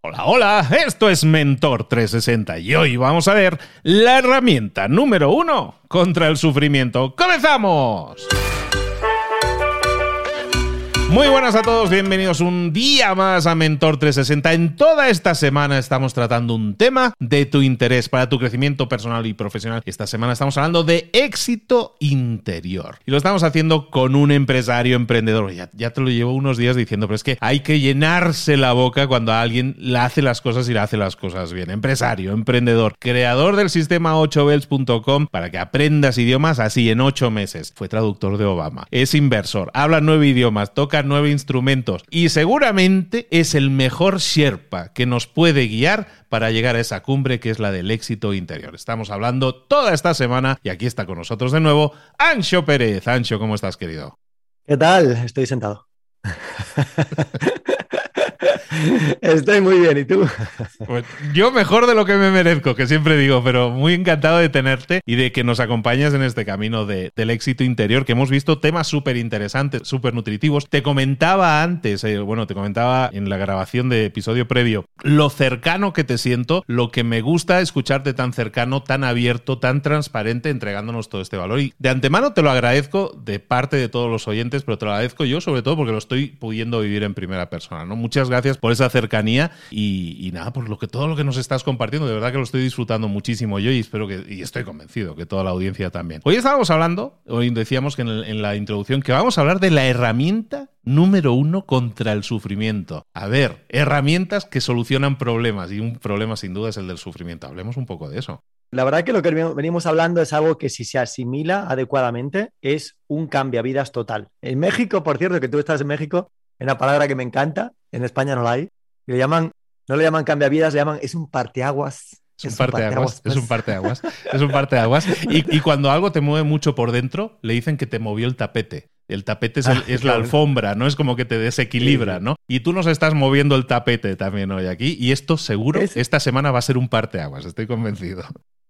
Hola, hola, esto es Mentor 360 y hoy vamos a ver la herramienta número uno contra el sufrimiento. ¡Comenzamos! Muy buenas a todos, bienvenidos un día más a Mentor 360. En toda esta semana estamos tratando un tema de tu interés para tu crecimiento personal y profesional. Esta semana estamos hablando de éxito interior. Y lo estamos haciendo con un empresario emprendedor. Ya, te lo llevo unos días diciendo, pero es que hay que llenarse la boca cuando alguien le hace las cosas y le hace las cosas bien. Empresario, emprendedor, creador del sistema 8bells.com para que aprendas idiomas así en 8 meses. Fue traductor de Obama. Es inversor, habla nueve idiomas, toca nueve instrumentos y seguramente es el mejor Sherpa que nos puede guiar para llegar a esa cumbre que es la del éxito interior. Estamos hablando toda esta semana y aquí está con nosotros de nuevo Ancho Pérez. Ancho, ¿cómo estás, querido? ¿Qué tal? Estoy sentado. Estoy muy bien, ¿y tú? Pues yo mejor de lo que me merezco, que siempre digo, pero muy encantado de tenerte y de que nos acompañes en este camino de, del éxito interior, que hemos visto temas súper interesantes, súper nutritivos. Te comentaba antes, eh, bueno, te comentaba en la grabación de episodio previo, lo cercano que te siento, lo que me gusta escucharte tan cercano, tan abierto, tan transparente, entregándonos todo este valor. Y de antemano te lo agradezco de parte de todos los oyentes, pero te lo agradezco yo sobre todo porque lo estoy pudiendo vivir en primera persona, ¿no? Muchas gracias por esa cercanía y, nada, por lo que todo lo que nos estás compartiendo, de verdad que lo estoy disfrutando muchísimo yo y espero que, y estoy convencido que toda la audiencia también. Hoy estábamos hablando, hoy decíamos que en, la introducción, que vamos a hablar de la herramienta número uno contra el sufrimiento. A ver, herramientas que solucionan problemas y un problema sin duda es el del sufrimiento. Hablemos un poco de eso. La verdad que lo que venimos hablando es algo que si se asimila adecuadamente es un cambiavidas total. En México, por cierto, que tú estás en México, una palabra que me encanta, en España no la hay, le llaman, no le llaman cambiavidas, le llaman, es un parteaguas. Es un parteaguas, es un parteaguas, es un parteaguas. Y, y cuando algo te mueve mucho por dentro, le dicen que te movió el tapete. El tapete es, ah, la alfombra, ¿no? Es como que te desequilibra, ¿no? Y tú nos estás moviendo el tapete también hoy aquí. Y esto seguro, esta semana va a ser un parteaguas, estoy convencido.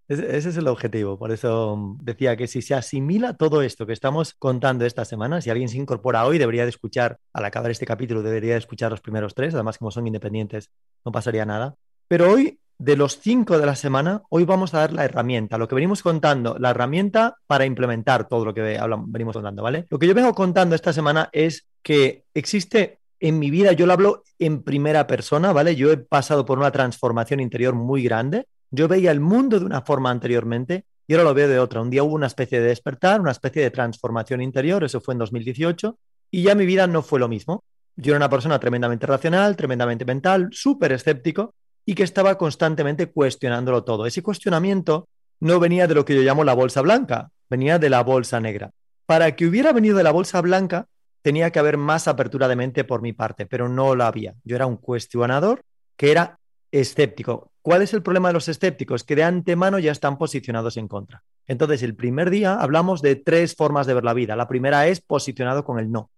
Ese, es el objetivo. Por eso mm, decía que si se asimila todo esto que estamos contando esta semana, si alguien se incorpora hoy, debería de escuchar, al acabar este capítulo, debería de escuchar los primeros tres. Además, como son independientes, no pasaría nada. Pero hoy, de los cinco de la semana, hoy vamos a dar la herramienta, lo que venimos contando, la herramienta para implementar todo lo que venimos contando, ¿vale? Lo que yo vengo contando esta semana es que existe en mi vida, yo lo hablo en primera persona, ¿vale? Yo he pasado por una transformación interior muy grande yo veía el mundo de una forma anteriormente y ahora lo veo de otra. Un día hubo una especie de despertar, una especie de transformación interior, eso fue en 2018, y ya mi vida no fue lo mismo. Yo era una persona tremendamente racional, tremendamente mental, súper escéptico y que estaba constantemente cuestionándolo todo. Ese cuestionamiento no venía de lo que yo llamo la bolsa blanca, venía de la bolsa negra. Para que hubiera venido de la bolsa blanca, tenía que haber más apertura de mente por mi parte, pero no la había. Yo era un cuestionador que era escéptico. ¿Cuál es el problema de los escépticos? Que de antemano ya están posicionados en contra. Entonces, el primer día hablamos de tres formas de ver la vida. La primera es posicionado con el no.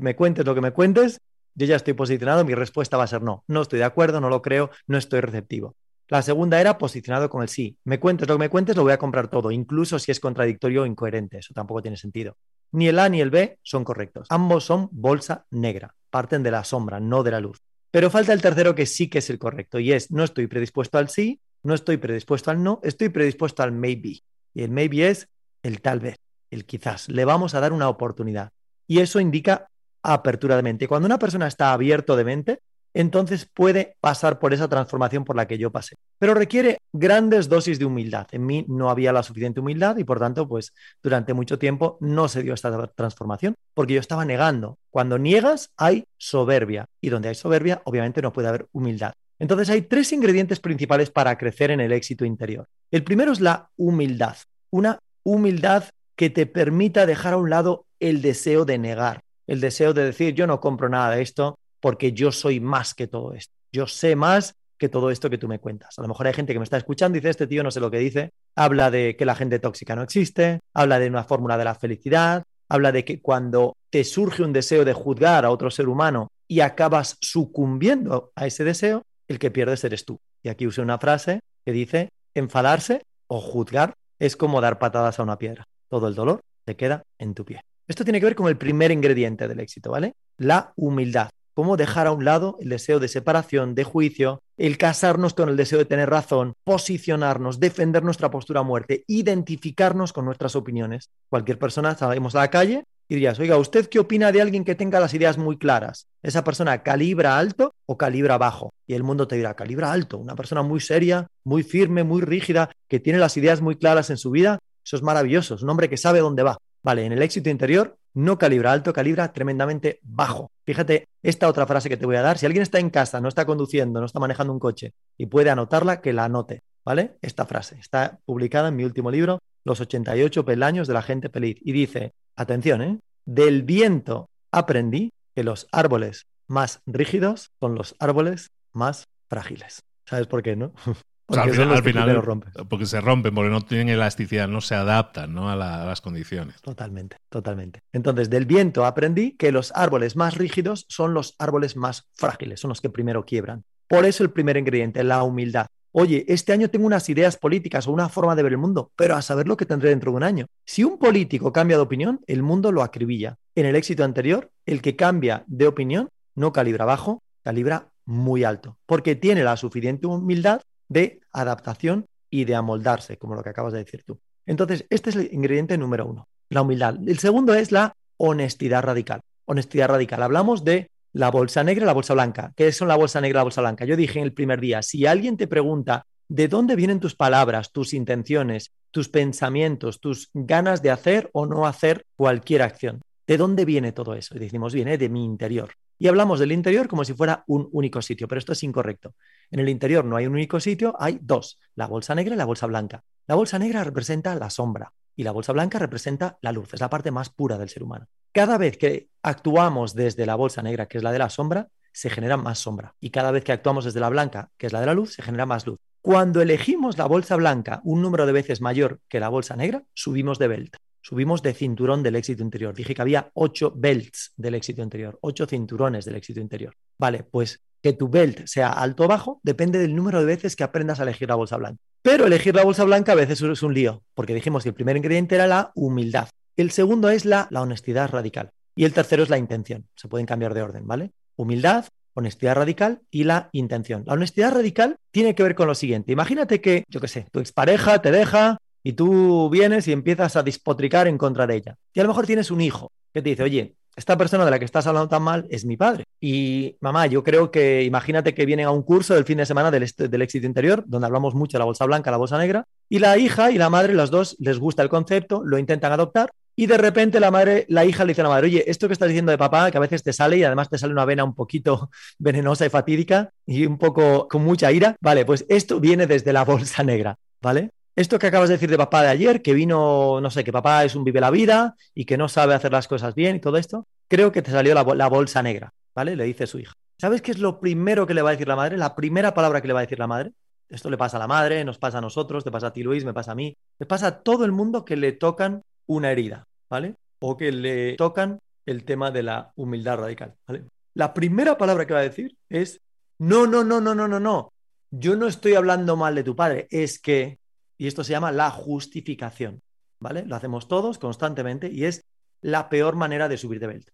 me cuentes lo que me cuentes, yo ya estoy posicionado, mi respuesta va a ser no. No estoy de acuerdo, no lo creo, no estoy receptivo. La segunda era posicionado con el sí. Me cuentes lo que me cuentes, lo voy a comprar todo, incluso si es contradictorio o incoherente. Eso tampoco tiene sentido. Ni el A ni el B son correctos. Ambos son bolsa negra, parten de la sombra, no de la luz. Pero falta el tercero que sí que es el correcto y es no estoy predispuesto al sí, no estoy predispuesto al no, estoy predispuesto al maybe. Y el maybe es el tal vez, el quizás. Le vamos a dar una oportunidad. Y eso indica apertura de mente. Cuando una persona está abierto de mente, entonces puede pasar por esa transformación por la que yo pasé. Pero requiere grandes dosis de humildad. En mí no había la suficiente humildad y por tanto, pues durante mucho tiempo no se dio esta transformación porque yo estaba negando. Cuando niegas hay soberbia y donde hay soberbia obviamente no puede haber humildad. Entonces hay tres ingredientes principales para crecer en el éxito interior. El primero es la humildad, una humildad que te permita dejar a un lado el deseo de negar, el deseo de decir yo no compro nada de esto, porque yo soy más que todo esto. Yo sé más que todo esto que tú me cuentas. A lo mejor hay gente que me está escuchando y dice, este tío no sé lo que dice, habla de que la gente tóxica no existe, habla de una fórmula de la felicidad, habla de que cuando te surge un deseo de juzgar a otro ser humano y acabas sucumbiendo a ese deseo, el que pierdes eres tú. Y aquí usé una frase que dice, enfadarse o juzgar es como dar patadas a una piedra. Todo el dolor te queda en tu pie. Esto tiene que ver con el primer ingrediente del éxito, ¿vale? La humildad. Cómo dejar a un lado el deseo de separación, de juicio, el casarnos con el deseo de tener razón, posicionarnos, defender nuestra postura a muerte, identificarnos con nuestras opiniones. Cualquier persona, salimos a la calle y dirías, oiga, ¿usted qué opina de alguien que tenga las ideas muy claras? ¿Esa persona calibra alto o calibra bajo? Y el mundo te dirá, calibra alto, una persona muy seria, muy firme, muy rígida, que tiene las ideas muy claras en su vida. Eso es maravilloso, es un hombre que sabe dónde va. Vale, en el éxito interior no calibra alto, calibra tremendamente bajo. Fíjate esta otra frase que te voy a dar. Si alguien está en casa, no está conduciendo, no está manejando un coche y puede anotarla, que la anote. ¿Vale? Esta frase está publicada en mi último libro, Los 88 peldaños de la gente feliz. Y dice, atención, ¿eh? Del viento aprendí que los árboles más rígidos son los árboles más frágiles. ¿Sabes por qué, no? Porque al final, porque se rompen, porque no tienen elasticidad, no se adaptan ¿no? a, las condiciones. Totalmente, totalmente. Entonces, del viento aprendí que los árboles más rígidos son los árboles más frágiles, son los que primero quiebran. Por eso el primer ingrediente, la humildad. Oye, este año tengo unas ideas políticas o una forma de ver el mundo, pero a saber lo que tendré dentro de un año. Si un político cambia de opinión, el mundo lo acribilla. En el éxito anterior, el que cambia de opinión no calibra bajo, calibra muy alto, porque tiene la suficiente humildad de adaptación y de amoldarse, como lo que acabas de decir tú. Entonces, este es el ingrediente número uno, la humildad. El segundo es la honestidad radical. Honestidad radical. Hablamos de la bolsa negra y la bolsa blanca. ¿Qué son la bolsa negra y la bolsa blanca? Yo dije en el primer día, si alguien te pregunta de dónde vienen tus palabras, tus intenciones, tus pensamientos, tus ganas de hacer o no hacer cualquier acción, ¿de dónde viene todo eso? Decimos, viene de mi interior. Y hablamos del interior como si fuera un único sitio, pero esto es incorrecto. En el interior no hay un único sitio, hay dos, la bolsa negra y la bolsa blanca. La bolsa negra representa la sombra y la bolsa blanca representa la luz, es la parte más pura del ser humano. Cada vez que actuamos desde la bolsa negra, que es la de la sombra, se genera más sombra. Y cada vez que actuamos desde la blanca, que es la de la luz, se genera más luz. Cuando elegimos la bolsa blanca un número de veces mayor que la bolsa negra, subimos de belt subimos de cinturón del éxito interior. Dije que había ocho belts del éxito interior, ocho cinturones del éxito interior. Vale, pues que tu belt sea alto o bajo depende del número de veces que aprendas a elegir la bolsa blanca. Pero elegir la bolsa blanca a veces es un lío, porque dijimos que el primer ingrediente era la humildad. El segundo es la, la honestidad radical. Y el tercero es la intención. Se pueden cambiar de orden, ¿vale? Humildad, honestidad radical y la intención. La honestidad radical tiene que ver con lo siguiente. Imagínate que, yo qué sé, tu expareja te deja y tú vienes y empiezas a despotricar en contra de ella. Y a lo mejor tienes un hijo que te dice, oye, esta persona de la que estás hablando tan mal es mi padre. Y mamá, yo creo que imagínate que vienen a un curso del fin de semana del, del, éxito interior, donde hablamos mucho de la bolsa blanca, la bolsa negra, y la hija y la madre, las dos, les gusta el concepto, lo intentan adoptar, y de repente la madre, la hija le dice a la madre, oye, esto que estás diciendo de papá, que a veces te sale y además te sale una vena un poquito venenosa y fatídica y un poco con mucha ira, vale, pues esto viene desde la bolsa negra, ¿vale? Esto que acabas de decir de papá de ayer, que vino, no sé, que papá es un vive la vida y que no sabe hacer las cosas bien y todo esto, creo que te salió la, bolsa negra, ¿vale? Le dice su hija. ¿Sabes qué es lo primero que le va a decir la madre? La primera palabra que le va a decir la madre. Esto le pasa a la madre, nos pasa a nosotros, te pasa a ti Luis, me pasa a mí, le pasa a todo el mundo que le tocan una herida, ¿vale? O que le tocan el tema de la humildad radical, ¿vale? La primera palabra que va a decir es, no, no, no, no, no, no, no. Yo no estoy hablando mal de tu padre, es que y esto se llama la justificación, ¿vale? Lo hacemos todos constantemente y es la peor manera de subir de belt.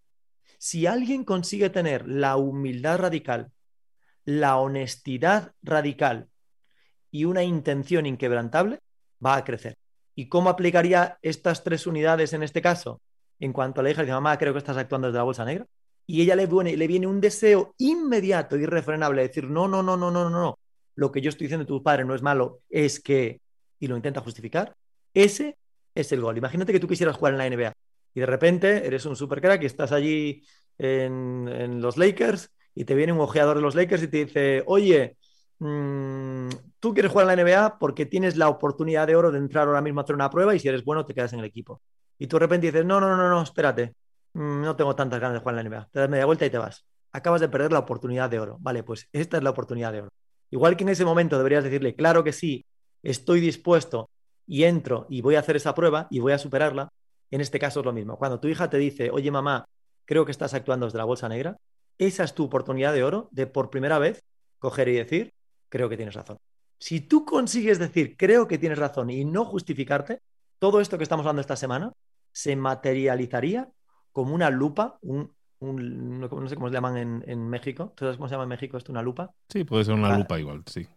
Si alguien consigue tener la humildad radical, la honestidad radical y una intención inquebrantable, va a crecer. ¿Y cómo aplicaría estas tres unidades en este caso? En cuanto a la hija, dice, mamá, creo que estás actuando desde la bolsa negra. Y ella le viene, le viene un deseo inmediato, irrefrenable, de decir, no, no, no, no, no, no, lo que yo estoy diciendo de tu padre no es malo, es que y lo intenta justificar, ese es el gol. Imagínate que tú quisieras jugar en la NBA y de repente eres un super crack y estás allí en, los Lakers y te viene un ojeador de los Lakers y te dice, oye, mm, tú quieres jugar en la NBA porque tienes la oportunidad de oro de entrar ahora mismo a hacer una prueba y si eres bueno te quedas en el equipo. Y tú de repente dices, no, no, no, no, espérate, mm, no tengo tantas ganas de jugar en la NBA. Te das media vuelta y te vas. Acabas de perder la oportunidad de oro. Vale, pues esta es la oportunidad de oro. Igual que en ese momento deberías decirle, claro que sí, estoy dispuesto y entro y voy a hacer esa prueba y voy a superarla, en este caso es lo mismo. Cuando tu hija te dice, oye mamá, creo que estás actuando desde la bolsa negra, esa es tu oportunidad de oro de por primera vez coger y decir, creo que tienes razón. Si tú consigues decir, creo que tienes razón y no justificarte, todo esto que estamos hablando esta semana se materializaría como una lupa, un, no sé cómo se llaman en, México. ¿Tú sabes cómo se llama en México esto? ¿Una lupa? Sí, puede ser una lupa igual, sí.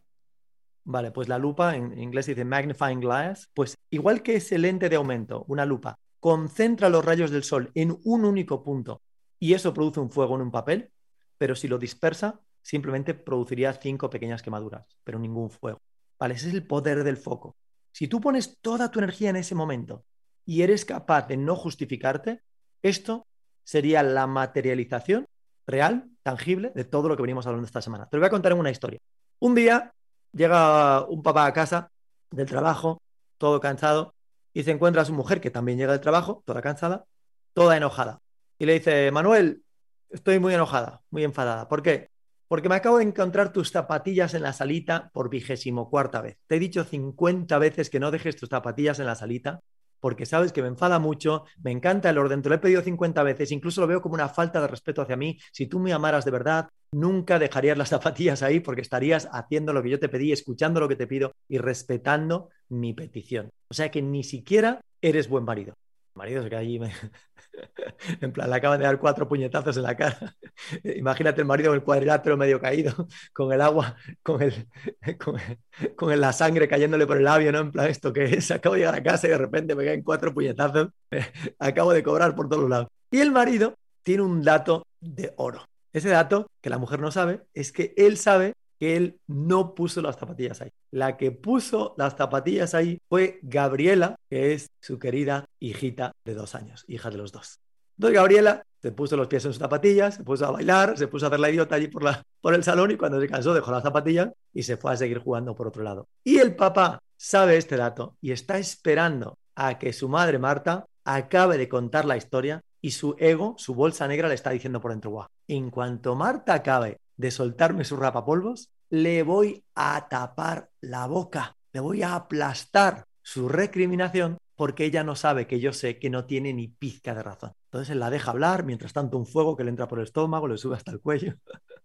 Vale, pues la lupa en inglés dice magnifying glass. Pues igual que ese lente de aumento, una lupa, concentra los rayos del sol en un único punto y eso produce un fuego en un papel, pero si lo dispersa, simplemente produciría cinco pequeñas quemaduras, pero ningún fuego. Vale, ese es el poder del foco. Si tú pones toda tu energía en ese momento y eres capaz de no justificarte, esto sería la materialización real, tangible, de todo lo que venimos hablando esta semana. Te lo voy a contar en una historia. Un día llega un papá a casa del trabajo, todo cansado, y se encuentra a su mujer, que también llega del trabajo, toda cansada, toda enojada. Y le dice, Manuel, estoy muy enojada, muy enfadada. ¿Por qué? Porque me acabo de encontrar tus zapatillas en la salita por vigésimo cuarta vez. Te he dicho 50 veces que no dejes tus zapatillas en la salita porque sabes que me enfada mucho, me encanta el orden, te lo he pedido 50 veces, incluso lo veo como una falta de respeto hacia mí. Si tú me amaras de verdad, nunca dejarías las zapatillas ahí porque estarías haciendo lo que yo te pedí, escuchando lo que te pido y respetando mi petición. O sea que ni siquiera eres buen marido. Marido se queda allí, en plan, le acaban de dar cuatro puñetazos en la cara. Imagínate el marido con el cuadrilátero medio caído, con el agua, con, el, con, la sangre cayéndole por el labio, ¿no? En plan, ¿esto que es? Acabo de llegar a casa y de repente me caen cuatro puñetazos, acabo de cobrar por todos lados. Y el marido tiene un dato de oro. Ese dato que la mujer no sabe es que él sabe que él no puso las zapatillas ahí. La que puso las zapatillas ahí fue Gabriela, que es su querida hijita de dos años, hija de los dos. Entonces Gabriela se puso los pies en sus zapatillas, se puso a bailar, se puso a hacer la idiota allí por, la, por el salón y cuando se cansó dejó las zapatillas y se fue a seguir jugando por otro lado. Y el papá sabe este dato y está esperando a que su madre Marta acabe de contar la historia y su ego, su bolsa negra le está diciendo por dentro, guau, en cuanto Marta acabe de soltarme su rapapolvos, le voy a tapar la boca, le voy a aplastar su recriminación porque ella no sabe que yo sé que no tiene ni pizca de razón. Entonces él la deja hablar, mientras tanto un fuego que le entra por el estómago, le sube hasta el cuello.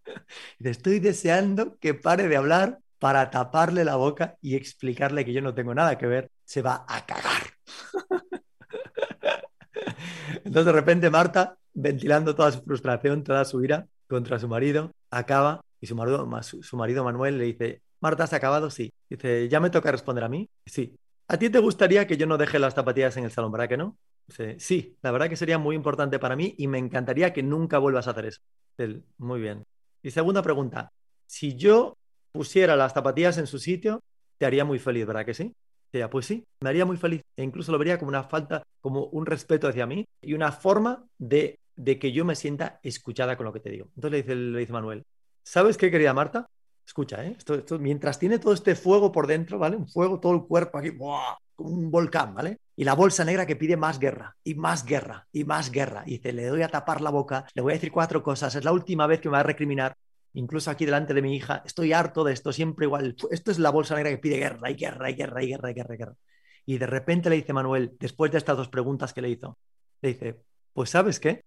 estoy deseando que pare de hablar para taparle la boca y explicarle que yo no tengo nada que ver. Se va a cagar. Entonces de repente Marta, ventilando toda su frustración, toda su ira contra su marido, acaba y su marido, su marido Manuel le dice, Marta, ¿has acabado? Sí. Dice, ¿ya me toca responder a mí? Sí. ¿A ti te gustaría que yo no deje las zapatillas en el salón, verdad que no? Dice, sí, la verdad que sería muy importante para mí y me encantaría que nunca vuelvas a hacer eso. muy bien. Y segunda pregunta, si yo pusiera las zapatillas en su sitio, te haría muy feliz, ¿verdad que sí? Dice, pues sí, me haría muy feliz. E incluso lo vería como una falta, como un respeto hacia mí y una forma de de que yo me sienta escuchada con lo que te digo. Entonces le dice, le dice Manuel, ¿sabes qué, querida Marta? Escucha, ¿eh? Mientras tiene todo este fuego por dentro, ¿vale? Un fuego, todo el cuerpo aquí, como un volcán, ¿vale? Y la bolsa negra que pide más guerra, y más guerra, y más guerra. Y dice, le doy a tapar la boca, le voy a decir cuatro cosas, es la última vez que me va a recriminar, incluso aquí delante de mi hija, estoy harto de esto, siempre igual. Esto es la bolsa negra que pide guerra, y guerra, y guerra, y guerra, y guerra, y guerra. Y de repente le dice Manuel, después de estas dos preguntas que le hizo, le dice, pues ¿sabes qué?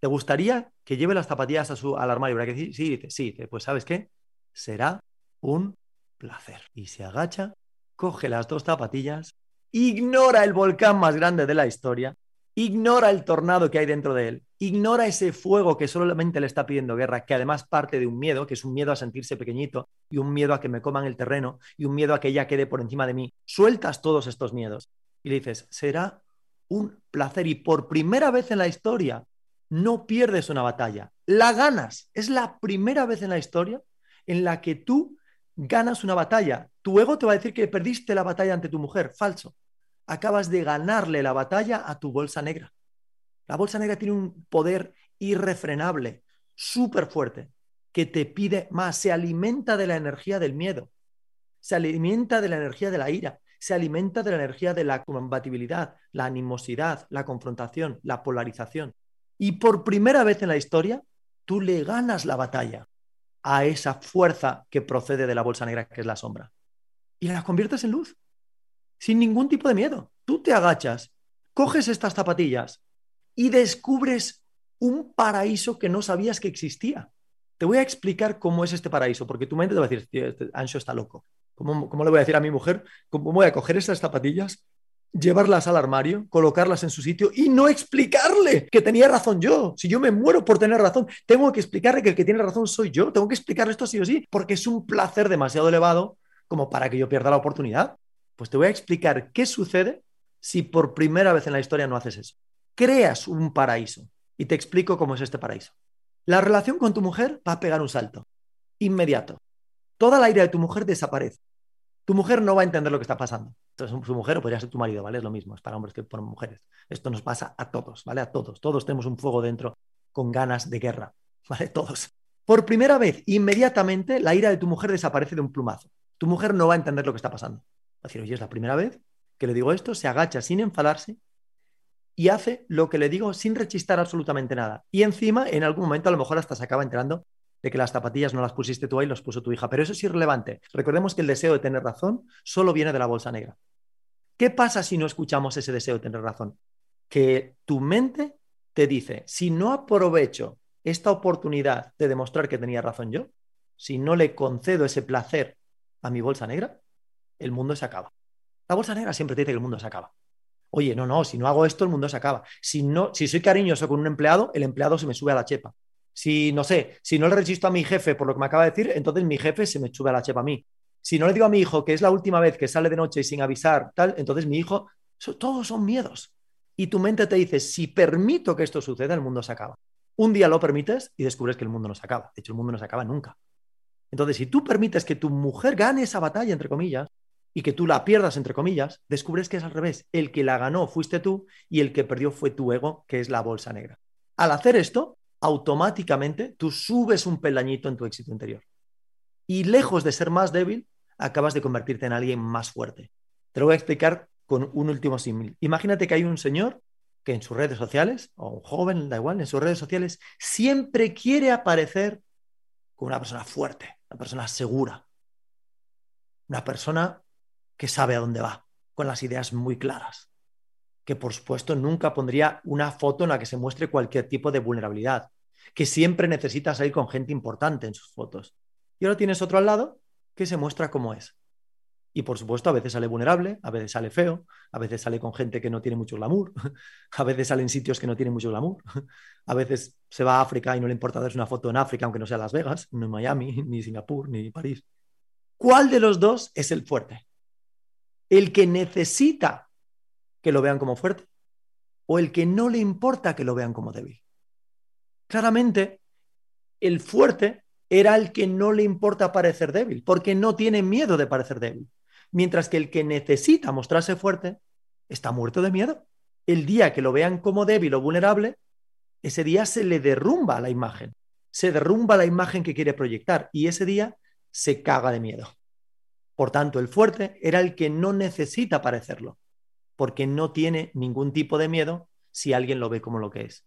¿Te gustaría que lleve las zapatillas a su, al armario? ¿Verdad que sí? Sí, dice, sí, pues ¿sabes qué? Será un placer. Y se agacha, coge las dos zapatillas, ignora el volcán más grande de la historia, ignora el tornado que hay dentro de él, ignora ese fuego que solamente le está pidiendo guerra, que además parte de un miedo, que es un miedo a sentirse pequeñito y un miedo a que me coman el terreno y un miedo a que ella quede por encima de mí. Sueltas todos estos miedos y le dices, será un placer. Y por primera vez en la historia, no pierdes una batalla, la ganas. Es la primera vez en la historia en la que tú ganas una batalla. Tu ego te va a decir que perdiste la batalla ante tu mujer. Falso. Acabas de ganarle la batalla a tu bolsa negra. La bolsa negra tiene un poder irrefrenable, súper fuerte, que te pide más. Se alimenta de la energía del miedo, se alimenta de la energía de la ira, se alimenta de la energía de la combatibilidad, la animosidad, la confrontación, la polarización. Y por primera vez en la historia, tú le ganas la batalla a esa fuerza que procede de la bolsa negra, que es la sombra. Y la conviertes en luz, sin ningún tipo de miedo. Tú te agachas, coges estas zapatillas y descubres un paraíso que no sabías que existía. Te voy a explicar cómo es este paraíso, porque tu mente te va a decir, este Ancho está loco. ¿Cómo, ¿Cómo, le voy a decir a mi mujer? ¿Cómo voy a coger estas zapatillas llevarlas al armario, colocarlas en su sitio y no explicarle que tenía razón yo. Si yo me muero por tener razón, tengo que explicarle que el que tiene razón soy yo. Tengo que explicarle esto sí o sí, porque es un placer demasiado elevado como para que yo pierda la oportunidad. Pues te voy a explicar qué sucede si por primera vez en la historia no haces eso. Creas un paraíso y te explico cómo es este paraíso. La relación con tu mujer va a pegar un salto inmediato. Toda la ira de tu mujer desaparece tu mujer no va a entender lo que está pasando. Su mujer o podría ser tu marido, ¿vale? Es lo mismo, es para hombres que para mujeres. Esto nos pasa a todos, ¿vale? A todos. Todos tenemos un fuego dentro con ganas de guerra, ¿vale? Todos. Por primera vez, inmediatamente, la ira de tu mujer desaparece de un plumazo. Tu mujer no va a entender lo que está pasando. Va a decir, oye, es la primera vez que le digo esto, se agacha sin enfadarse y hace lo que le digo sin rechistar absolutamente nada. Y encima, en algún momento, a lo mejor hasta se acaba enterando de que las zapatillas no las pusiste tú ahí, las puso tu hija. Pero eso es irrelevante. Recordemos que el deseo de tener razón solo viene de la bolsa negra. ¿Qué pasa si no escuchamos ese deseo de tener razón? Que tu mente te dice, si no aprovecho esta oportunidad de demostrar que tenía razón yo, si no le concedo ese placer a mi bolsa negra, el mundo se acaba. La bolsa negra siempre te dice que el mundo se acaba. Oye, no, no, si no hago esto, el mundo se acaba. Si, no, si soy cariñoso con un empleado, el empleado se me sube a la chepa. Si, no sé, si no le resisto a mi jefe por lo que me acaba de decir, entonces mi jefe se me sube a la chepa a mí. Si no le digo a mi hijo que es la última vez que sale de noche y sin avisar, tal, entonces mi hijo, todos son miedos. Y tu mente te dice, si permito que esto suceda, el mundo se acaba. Un día lo permites y descubres que el mundo no se acaba. De hecho, el mundo no se acaba nunca. Entonces, si tú permites que tu mujer gane esa batalla, entre comillas, y que tú la pierdas, entre comillas, descubres que es al revés. El que la ganó fuiste tú y el que perdió fue tu ego, que es la bolsa negra. Al hacer esto, automáticamente tú subes un peldañito en tu éxito interior. Y lejos de ser más débil, acabas de convertirte en alguien más fuerte. Te lo voy a explicar con un último símil. Imagínate que hay un señor que en sus redes sociales, o un joven, da igual, en sus redes sociales, siempre quiere aparecer como una persona fuerte, una persona segura, una persona que sabe a dónde va, con las ideas muy claras que por supuesto nunca pondría una foto en la que se muestre cualquier tipo de vulnerabilidad, que siempre necesita salir con gente importante en sus fotos. Y ahora tienes otro al lado que se muestra como es. Y por supuesto, a veces sale vulnerable, a veces sale feo, a veces sale con gente que no tiene mucho glamour, a veces sale en sitios que no tienen mucho glamour, a veces se va a África y no le importa darse una foto en África, aunque no sea Las Vegas, no en Miami, ni Singapur, ni París. ¿Cuál de los dos es el fuerte? El que necesita que lo vean como fuerte o el que no le importa que lo vean como débil. Claramente, el fuerte era el que no le importa parecer débil, porque no tiene miedo de parecer débil. Mientras que el que necesita mostrarse fuerte está muerto de miedo. El día que lo vean como débil o vulnerable, ese día se le derrumba la imagen, se derrumba la imagen que quiere proyectar y ese día se caga de miedo. Por tanto, el fuerte era el que no necesita parecerlo, porque no tiene ningún tipo de miedo si alguien lo ve como lo que es.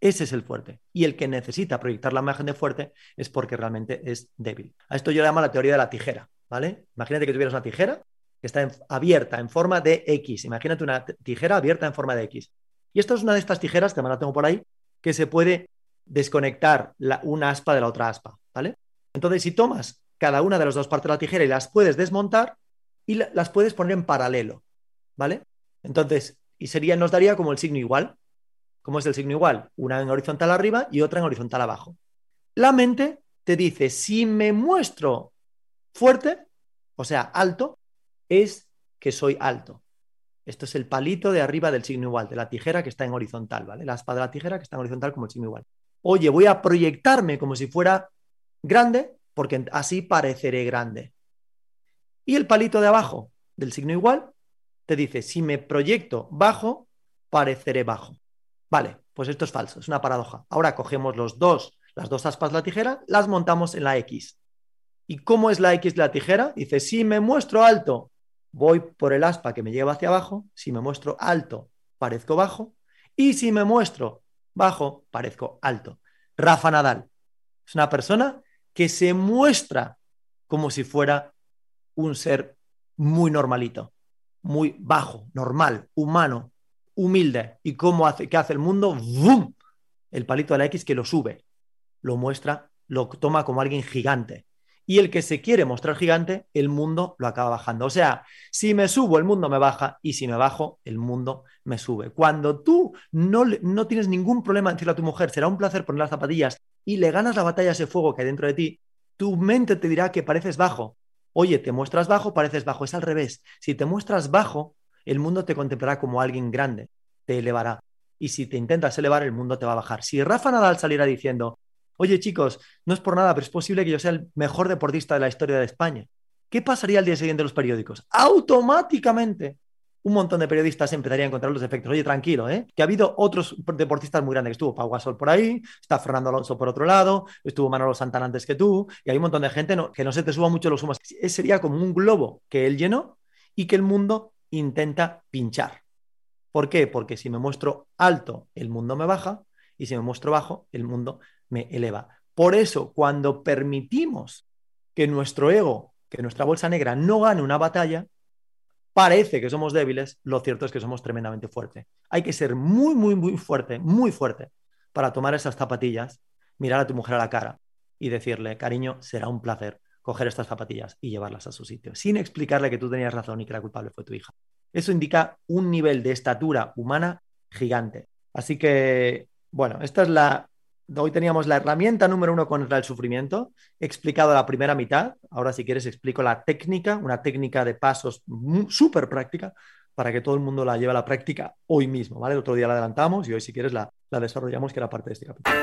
Ese es el fuerte. Y el que necesita proyectar la imagen de fuerte es porque realmente es débil. A esto yo le llamo la teoría de la tijera, ¿vale? Imagínate que tuvieras una tijera que está abierta en forma de X. Imagínate una tijera abierta en forma de X. Y esto es una de estas tijeras, que me la tengo por ahí, que se puede desconectar una aspa de la otra aspa, ¿vale? Entonces, si tomas cada una de las dos partes de la tijera y las puedes desmontar y las puedes poner en paralelo, ¿vale? Entonces, y sería, nos daría como el signo igual. ¿Cómo es el signo igual? Una en horizontal arriba y otra en horizontal abajo. La mente te dice, si me muestro fuerte, o sea, alto, es que soy alto. Esto es el palito de arriba del signo igual, de la tijera que está en horizontal, ¿vale? La espada de la tijera que está en horizontal como el signo igual. Oye, voy a proyectarme como si fuera grande, porque así pareceré grande. Y el palito de abajo del signo igual te dice, si me proyecto bajo, pareceré bajo. Vale, pues esto es falso, es una paradoja. Ahora cogemos los dos, las dos aspas de la tijera, las montamos en la X. ¿Y cómo es la X de la tijera? Dice, si me muestro alto, voy por el aspa que me lleva hacia abajo. Si me muestro alto, parezco bajo. Y si me muestro bajo, parezco alto. Rafa Nadal es una persona que se muestra como si fuera un ser muy normalito muy bajo, normal, humano, humilde. ¿Y cómo hace, qué hace el mundo? ¡Bum! El palito de la X que lo sube, lo muestra, lo toma como alguien gigante. Y el que se quiere mostrar gigante, el mundo lo acaba bajando. O sea, si me subo, el mundo me baja y si me bajo, el mundo me sube. Cuando tú no, no tienes ningún problema en decirle a tu mujer, será un placer poner las zapatillas y le ganas la batalla a ese fuego que hay dentro de ti, tu mente te dirá que pareces bajo. Oye, te muestras bajo, pareces bajo. Es al revés. Si te muestras bajo, el mundo te contemplará como alguien grande, te elevará. Y si te intentas elevar, el mundo te va a bajar. Si Rafa Nadal saliera diciendo, oye chicos, no es por nada, pero es posible que yo sea el mejor deportista de la historia de España. ¿Qué pasaría al día siguiente en los periódicos? Automáticamente un montón de periodistas empezarían a encontrar los efectos. Oye, tranquilo, ¿eh? que ha habido otros deportistas muy grandes. Estuvo Pau Gasol por ahí, está Fernando Alonso por otro lado, estuvo Manolo Santana antes que tú, y hay un montón de gente que no se te suba mucho los humos. Sería como un globo que él llenó y que el mundo intenta pinchar. ¿Por qué? Porque si me muestro alto, el mundo me baja, y si me muestro bajo, el mundo me eleva. Por eso, cuando permitimos que nuestro ego, que nuestra bolsa negra no gane una batalla, parece que somos débiles, lo cierto es que somos tremendamente fuertes. Hay que ser muy, muy, muy fuerte, muy fuerte para tomar esas zapatillas, mirar a tu mujer a la cara y decirle, cariño, será un placer coger estas zapatillas y llevarlas a su sitio, sin explicarle que tú tenías razón y que la culpable fue tu hija. Eso indica un nivel de estatura humana gigante. Así que, bueno, esta es la Hoy teníamos la herramienta número uno contra el sufrimiento. He explicado la primera mitad. Ahora, si quieres, explico la técnica, una técnica de pasos súper práctica para que todo el mundo la lleve a la práctica hoy mismo. ¿vale? El otro día la adelantamos y hoy, si quieres, la, la desarrollamos, que era parte de este capítulo.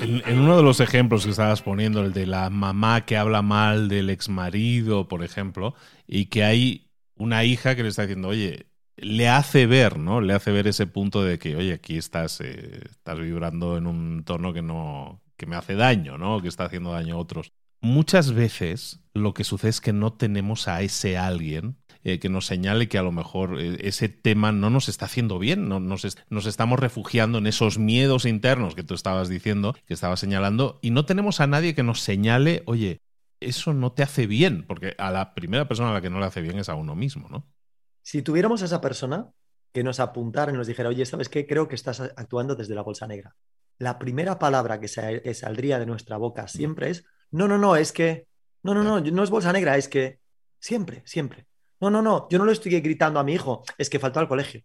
En, uno de los ejemplos que estabas poniendo, el de la mamá que habla mal del exmarido, por ejemplo, y que hay una hija que le está diciendo, oye, le hace ver, ¿no? Le hace ver ese punto de que, oye, aquí estás, eh, estás vibrando en un tono que no, que me hace daño, ¿no? Que está haciendo daño a otros. Muchas veces lo que sucede es que no tenemos a ese alguien eh, que nos señale que a lo mejor eh, ese tema no nos está haciendo bien, no, nos, nos, estamos refugiando en esos miedos internos que tú estabas diciendo, que estabas señalando, y no tenemos a nadie que nos señale, oye, eso no te hace bien, porque a la primera persona a la que no le hace bien es a uno mismo, ¿no? Si tuviéramos a esa persona que nos apuntara y nos dijera, oye, ¿sabes qué? Creo que estás actuando desde la bolsa negra. La primera palabra que, saldría de nuestra boca siempre es, no, no, no, es que, no, no, no, no es bolsa negra, es que, siempre, siempre. No, no, no, yo no lo estoy gritando a mi hijo, es que faltó al colegio.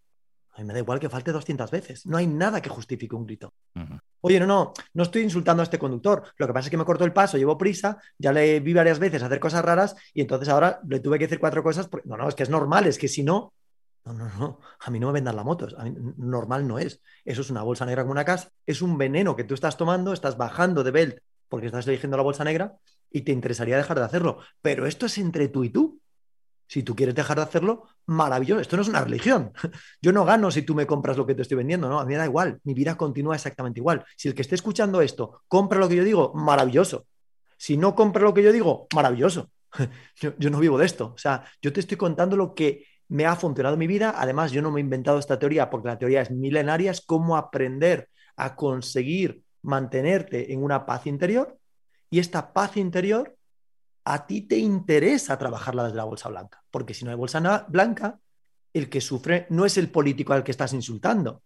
A mí me da igual que falte 200 veces. No hay nada que justifique un grito. Oye, no, no, no estoy insultando a este conductor. Lo que pasa es que me cortó el paso, llevo prisa, ya le vi varias veces hacer cosas raras y entonces ahora le tuve que decir cuatro cosas. No, no, es que es normal, es que si no, no, no, no, a mí no me vendan la moto. normal no es. Eso es una bolsa negra como una casa. Es un veneno que tú estás tomando, estás bajando de belt porque estás eligiendo la bolsa negra y te interesaría dejar de hacerlo. Pero esto es entre tú y tú. Si tú quieres dejar de hacerlo, maravilloso. Esto no es una religión. Yo no gano si tú me compras lo que te estoy vendiendo, ¿no? A mí me da igual. Mi vida continúa exactamente igual. Si el que esté escuchando esto compra lo que yo digo, maravilloso. Si no compra lo que yo digo, maravilloso. Yo, yo no vivo de esto. O sea, yo te estoy contando lo que me ha funcionado en mi vida. Además, yo no me he inventado esta teoría porque la teoría es milenaria. Es cómo aprender a conseguir mantenerte en una paz interior. Y esta paz interior a ti te interesa trabajarla desde la bolsa blanca, porque si no hay bolsa blanca, el que sufre no es el político al que estás insultando,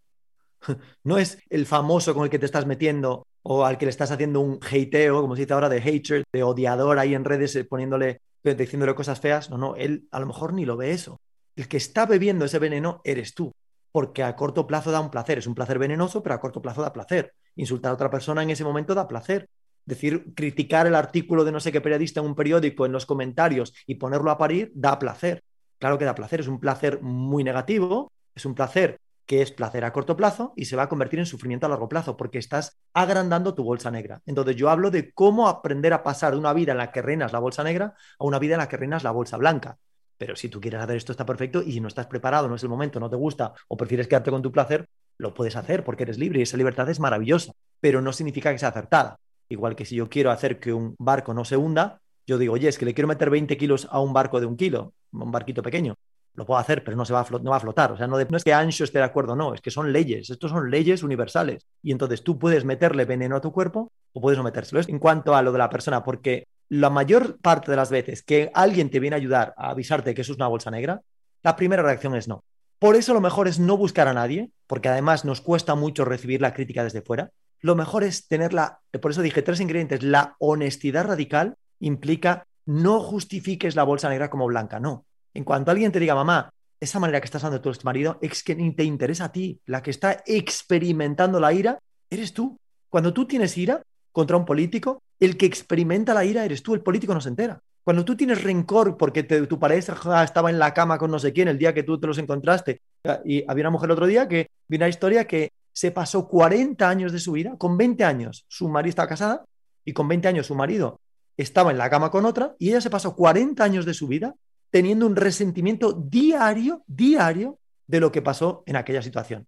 no es el famoso con el que te estás metiendo o al que le estás haciendo un hateo, como se dice ahora, de hater, de odiador ahí en redes eh, poniéndole, diciéndole cosas feas. No, no, él a lo mejor ni lo ve eso. El que está bebiendo ese veneno eres tú, porque a corto plazo da un placer. Es un placer venenoso, pero a corto plazo da placer. Insultar a otra persona en ese momento da placer decir, criticar el artículo de no sé qué periodista en un periódico en los comentarios y ponerlo a parir, da placer. Claro que da placer, es un placer muy negativo, es un placer que es placer a corto plazo y se va a convertir en sufrimiento a largo plazo porque estás agrandando tu bolsa negra. Entonces yo hablo de cómo aprender a pasar de una vida en la que reinas la bolsa negra a una vida en la que reinas la bolsa blanca. Pero si tú quieres hacer esto está perfecto y si no estás preparado, no es el momento, no te gusta o prefieres quedarte con tu placer, lo puedes hacer porque eres libre y esa libertad es maravillosa, pero no significa que sea acertada. Igual que si yo quiero hacer que un barco no se hunda, yo digo, oye, es que le quiero meter 20 kilos a un barco de un kilo, un barquito pequeño. Lo puedo hacer, pero no, se va, a no va a flotar. O sea, no, es que Ancho esté de acuerdo, no, es que son leyes. Estos son leyes universales. Y entonces tú puedes meterle veneno a tu cuerpo o puedes no metérselo. En cuanto a lo de la persona, porque la mayor parte de las veces que alguien te viene a ayudar a avisarte que eso es una bolsa negra, la primera reacción es no. Por eso lo mejor es no buscar a nadie, porque además nos cuesta mucho recibir la crítica desde fuera. Lo mejor es tenerla, por eso dije tres ingredientes, la honestidad radical implica no justifiques la bolsa negra como blanca, no. En cuanto alguien te diga, mamá, esa manera que estás dando tu marido es que ni te interesa a ti, la que está experimentando la ira, eres tú. Cuando tú tienes ira contra un político, el que experimenta la ira eres tú, el político no se entera. Cuando tú tienes rencor porque tu pareja estaba en la cama con no sé quién el día que tú te los encontraste, y había una mujer el otro día que vi una historia que se pasó 40 años de su vida, con 20 años su marido estaba casada y con 20 años su marido estaba en la cama con otra y ella se pasó 40 años de su vida teniendo un resentimiento diario, diario de lo que pasó en aquella situación.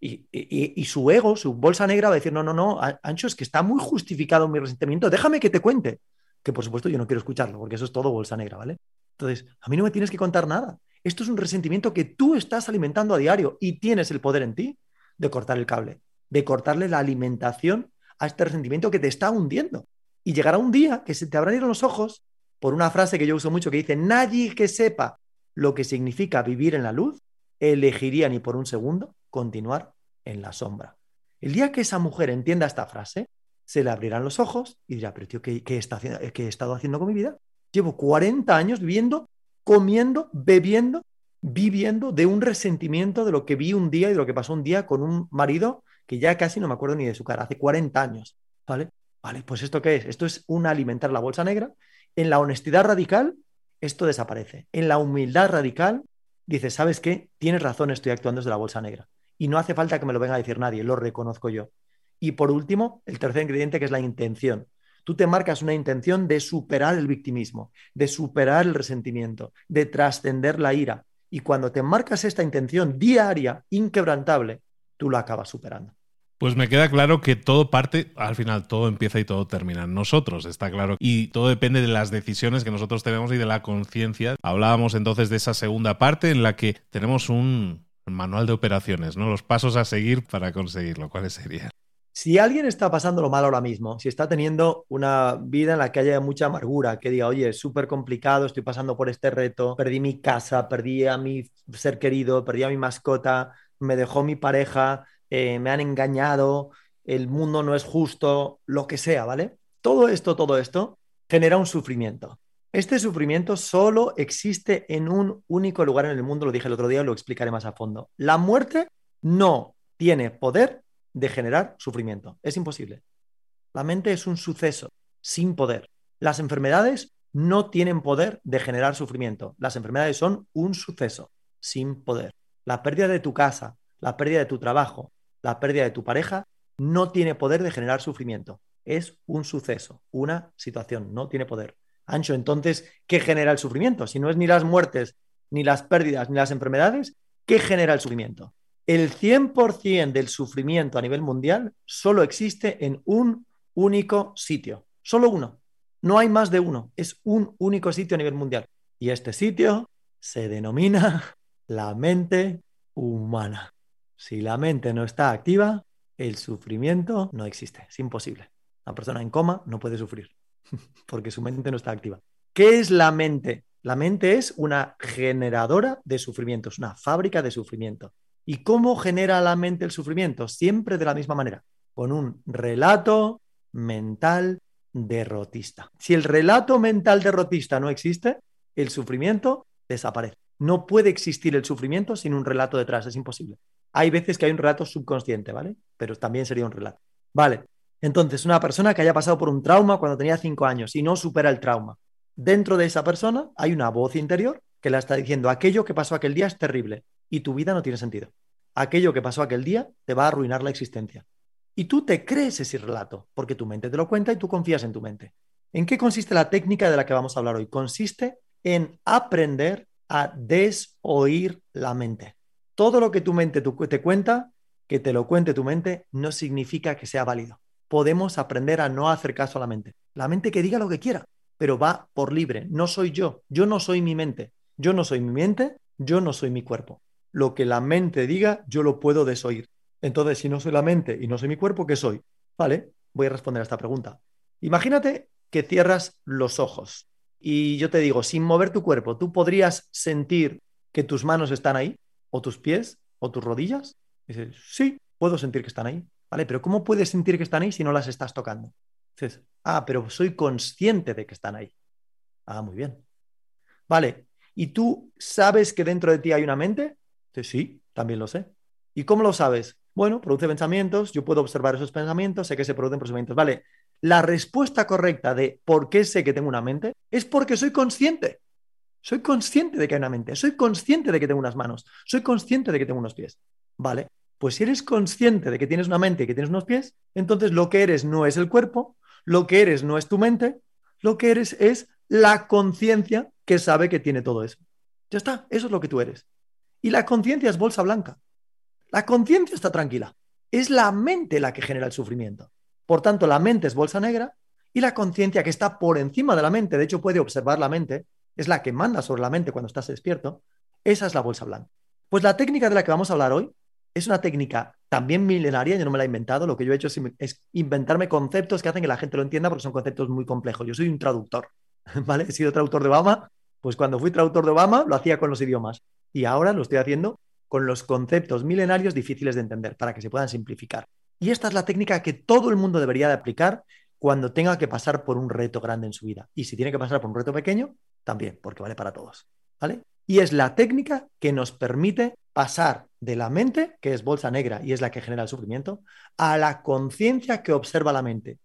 Y, su ego, su bolsa negra va a decir, no, no, no, Ancho, es que está muy justificado mi resentimiento, déjame que te cuente. Que por supuesto yo no quiero escucharlo, porque eso es todo bolsa negra, ¿vale? Entonces, a mí no me tienes que contar nada. Esto es un resentimiento que tú estás alimentando a diario y tienes el poder en ti de cortar el cable, de cortarle la alimentación a este resentimiento que te está hundiendo. Y llegará un día que se te abrirán los ojos por una frase que yo uso mucho que dice, nadie que sepa lo que significa vivir en la luz elegiría ni por un segundo continuar en la sombra. El día que esa mujer entienda esta frase, se le abrirán los ojos y dirá, pero tío, ¿qué, está ¿qué he estado haciendo con mi vida? Llevo 40 años viviendo, comiendo, bebiendo, viviendo de un resentimiento de lo que vi un día y de lo que pasó un día con un marido que ya casi no me acuerdo ni de su cara, hace 40 años, ¿vale? Vale, pues ¿esto qué es? Esto es un alimentar la bolsa negra. En la honestidad radical, esto desaparece. En la humildad radical, dices, ¿sabes qué? Tienes razón, estoy actuando desde la bolsa negra. Y no hace falta que me lo venga a decir nadie, lo reconozco yo. Y por último, el tercer ingrediente que es la intención. Tú te marcas una intención de superar el victimismo, de superar el resentimiento, de trascender la ira. Y cuando te marcas esta intención diaria, inquebrantable, tú lo acabas superando. Pues me queda claro que todo parte, al final todo empieza y todo termina en nosotros, está claro. Y todo depende de las decisiones que nosotros tenemos y de la conciencia. Hablábamos entonces de esa segunda parte en la que tenemos un manual de operaciones, ¿no? Los pasos a seguir para conseguirlo. ¿Cuáles serían? Si alguien está pasando lo mal ahora mismo, si está teniendo una vida en la que haya mucha amargura, que diga, oye, es súper complicado, estoy pasando por este reto, perdí mi casa, perdí a mi ser querido, perdí a mi mascota, me dejó mi pareja, eh, me han engañado, el mundo no es justo, lo que sea, ¿vale? Todo esto, todo esto genera un sufrimiento. Este sufrimiento solo existe en un único lugar en el mundo, lo dije el otro día, lo explicaré más a fondo. La muerte no tiene poder de generar sufrimiento. Es imposible. La mente es un suceso sin poder. Las enfermedades no tienen poder de generar sufrimiento. Las enfermedades son un suceso sin poder. La pérdida de tu casa, la pérdida de tu trabajo, la pérdida de tu pareja no tiene poder de generar sufrimiento. Es un suceso, una situación, no tiene poder. Ancho, entonces, ¿qué genera el sufrimiento? Si no es ni las muertes, ni las pérdidas, ni las enfermedades, ¿qué genera el sufrimiento? El 100% del sufrimiento a nivel mundial solo existe en un único sitio, solo uno. No hay más de uno, es un único sitio a nivel mundial. Y este sitio se denomina la mente humana. Si la mente no está activa, el sufrimiento no existe, es imposible. Una persona en coma no puede sufrir porque su mente no está activa. ¿Qué es la mente? La mente es una generadora de sufrimiento, es una fábrica de sufrimiento. ¿Y cómo genera la mente el sufrimiento? Siempre de la misma manera, con un relato mental derrotista. Si el relato mental derrotista no existe, el sufrimiento desaparece. No puede existir el sufrimiento sin un relato detrás, es imposible. Hay veces que hay un relato subconsciente, ¿vale? Pero también sería un relato. Vale, entonces una persona que haya pasado por un trauma cuando tenía cinco años y no supera el trauma. Dentro de esa persona hay una voz interior que le está diciendo aquello que pasó aquel día es terrible y tu vida no tiene sentido. Aquello que pasó aquel día te va a arruinar la existencia. Y tú te crees ese relato porque tu mente te lo cuenta y tú confías en tu mente. ¿En qué consiste la técnica de la que vamos a hablar hoy? Consiste en aprender a desoír la mente todo lo que tu mente te cuenta, que te lo cuente tu mente, no significa que sea válido. Podemos aprender a no hacer caso a la mente. La mente que diga lo que quiera, pero va por libre. No soy yo, yo no soy mi mente. Yo no soy mi mente, yo no soy mi cuerpo. Lo que la mente diga, yo lo puedo desoír. Entonces, si no soy la mente y no soy mi cuerpo, ¿qué soy? Vale, voy a responder a esta pregunta. Imagínate que cierras los ojos y yo te digo, sin mover tu cuerpo, ¿tú podrías sentir que tus manos están ahí? o tus pies o tus rodillas? dices, sí, puedo sentir que están ahí. ¿Vale? Pero ¿cómo puedes sentir que están ahí si no las estás tocando? Dices, ah, pero soy consciente de que están ahí. Ah, muy bien. Vale, ¿y tú sabes que dentro de ti hay una mente? Sí, también lo sé. ¿Y cómo lo sabes? Bueno, produce pensamientos, yo puedo observar esos pensamientos, sé que se producen pensamientos. Vale, la respuesta correcta de por qué sé que tengo una mente es porque soy consciente. Soy consciente de que hay una mente, soy consciente de que tengo unas manos, soy consciente de que tengo unos pies. Vale, pues si eres consciente de que tienes una mente y que tienes unos pies, entonces lo que eres no es el cuerpo, lo que eres no es tu mente, lo que eres es la conciencia que sabe que tiene todo eso. Ya está, eso es lo que tú eres. Y la conciencia es bolsa blanca. La conciencia está tranquila. Es la mente la que genera el sufrimiento. Por tanto, la mente es bolsa negra y la conciencia que está por encima de la mente, de hecho puede observar la mente, es la que manda sobre la mente cuando estás despierto, esa es la bolsa blanca. Pues la técnica de la que vamos a hablar hoy es una técnica también milenaria, yo no me la he inventado, lo que yo he hecho es, inventarme conceptos que hacen que la gente lo entienda porque son conceptos muy complejos. Yo soy un traductor, ¿vale? He sido traductor de Obama, pues cuando fui traductor de Obama lo hacía con los idiomas y ahora lo estoy haciendo con los conceptos milenarios difíciles de entender para que se puedan simplificar. Y esta es la técnica que todo el mundo debería de aplicar cuando tenga que pasar por un reto grande en su vida. Y si tiene que pasar por un reto pequeño, también, porque vale para todos. ¿Vale? Y es la técnica que nos permite pasar de la mente, que es bolsa negra y es la que genera el sufrimiento, a la conciencia que observa la mente,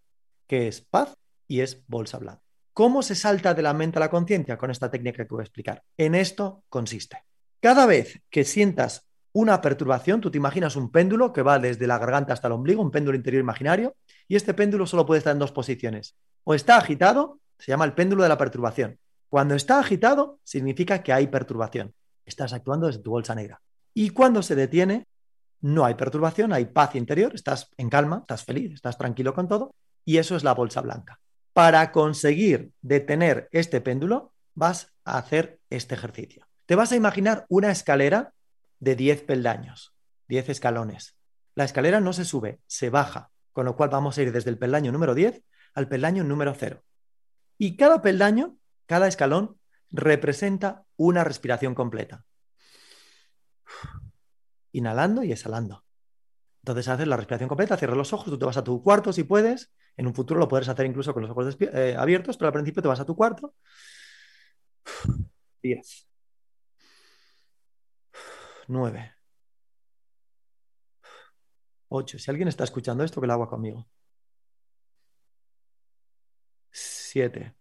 que es paz y es bolsa blanca. ¿Cómo se salta de la mente a la conciencia con esta técnica que voy a explicar? En esto consiste. Cada vez que sientas una perturbación, tú te imaginas un péndulo que va desde la garganta hasta el ombligo, un péndulo interior imaginario, y este péndulo solo puede estar en dos posiciones. O está agitado, se llama el péndulo de la perturbación, cuando está agitado, significa que hay perturbación. Estás actuando desde tu bolsa negra. Y cuando se detiene, no hay perturbación, hay paz interior, estás en calma, estás feliz, estás tranquilo con todo. Y eso es la bolsa blanca. Para conseguir detener este péndulo, vas a hacer este ejercicio. Te vas a imaginar una escalera de 10 peldaños, 10 escalones. La escalera no se sube, se baja, con lo cual vamos a ir desde el peldaño número 10 al peldaño número 0. Y cada peldaño cada escalón representa una respiración completa. Inhalando y exhalando. Entonces haces la respiración completa, cierras los ojos, tú te vas a tu cuarto si puedes. En un futuro lo puedes hacer incluso con los ojos eh, abiertos, pero al principio te vas a tu cuarto. 10. 9. 8. Si alguien está escuchando esto, que lo haga conmigo.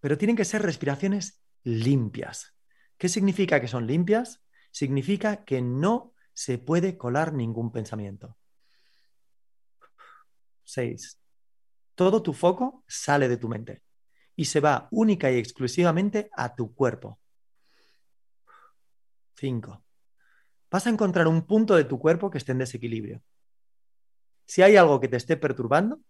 pero tienen que ser respiraciones limpias. ¿Qué significa que son limpias? Significa que no se puede colar ningún pensamiento. 6. Todo tu foco sale de tu mente y se va única y exclusivamente a tu cuerpo. 5. Vas a encontrar un punto de tu cuerpo que esté en desequilibrio. Si hay algo que te esté perturbando,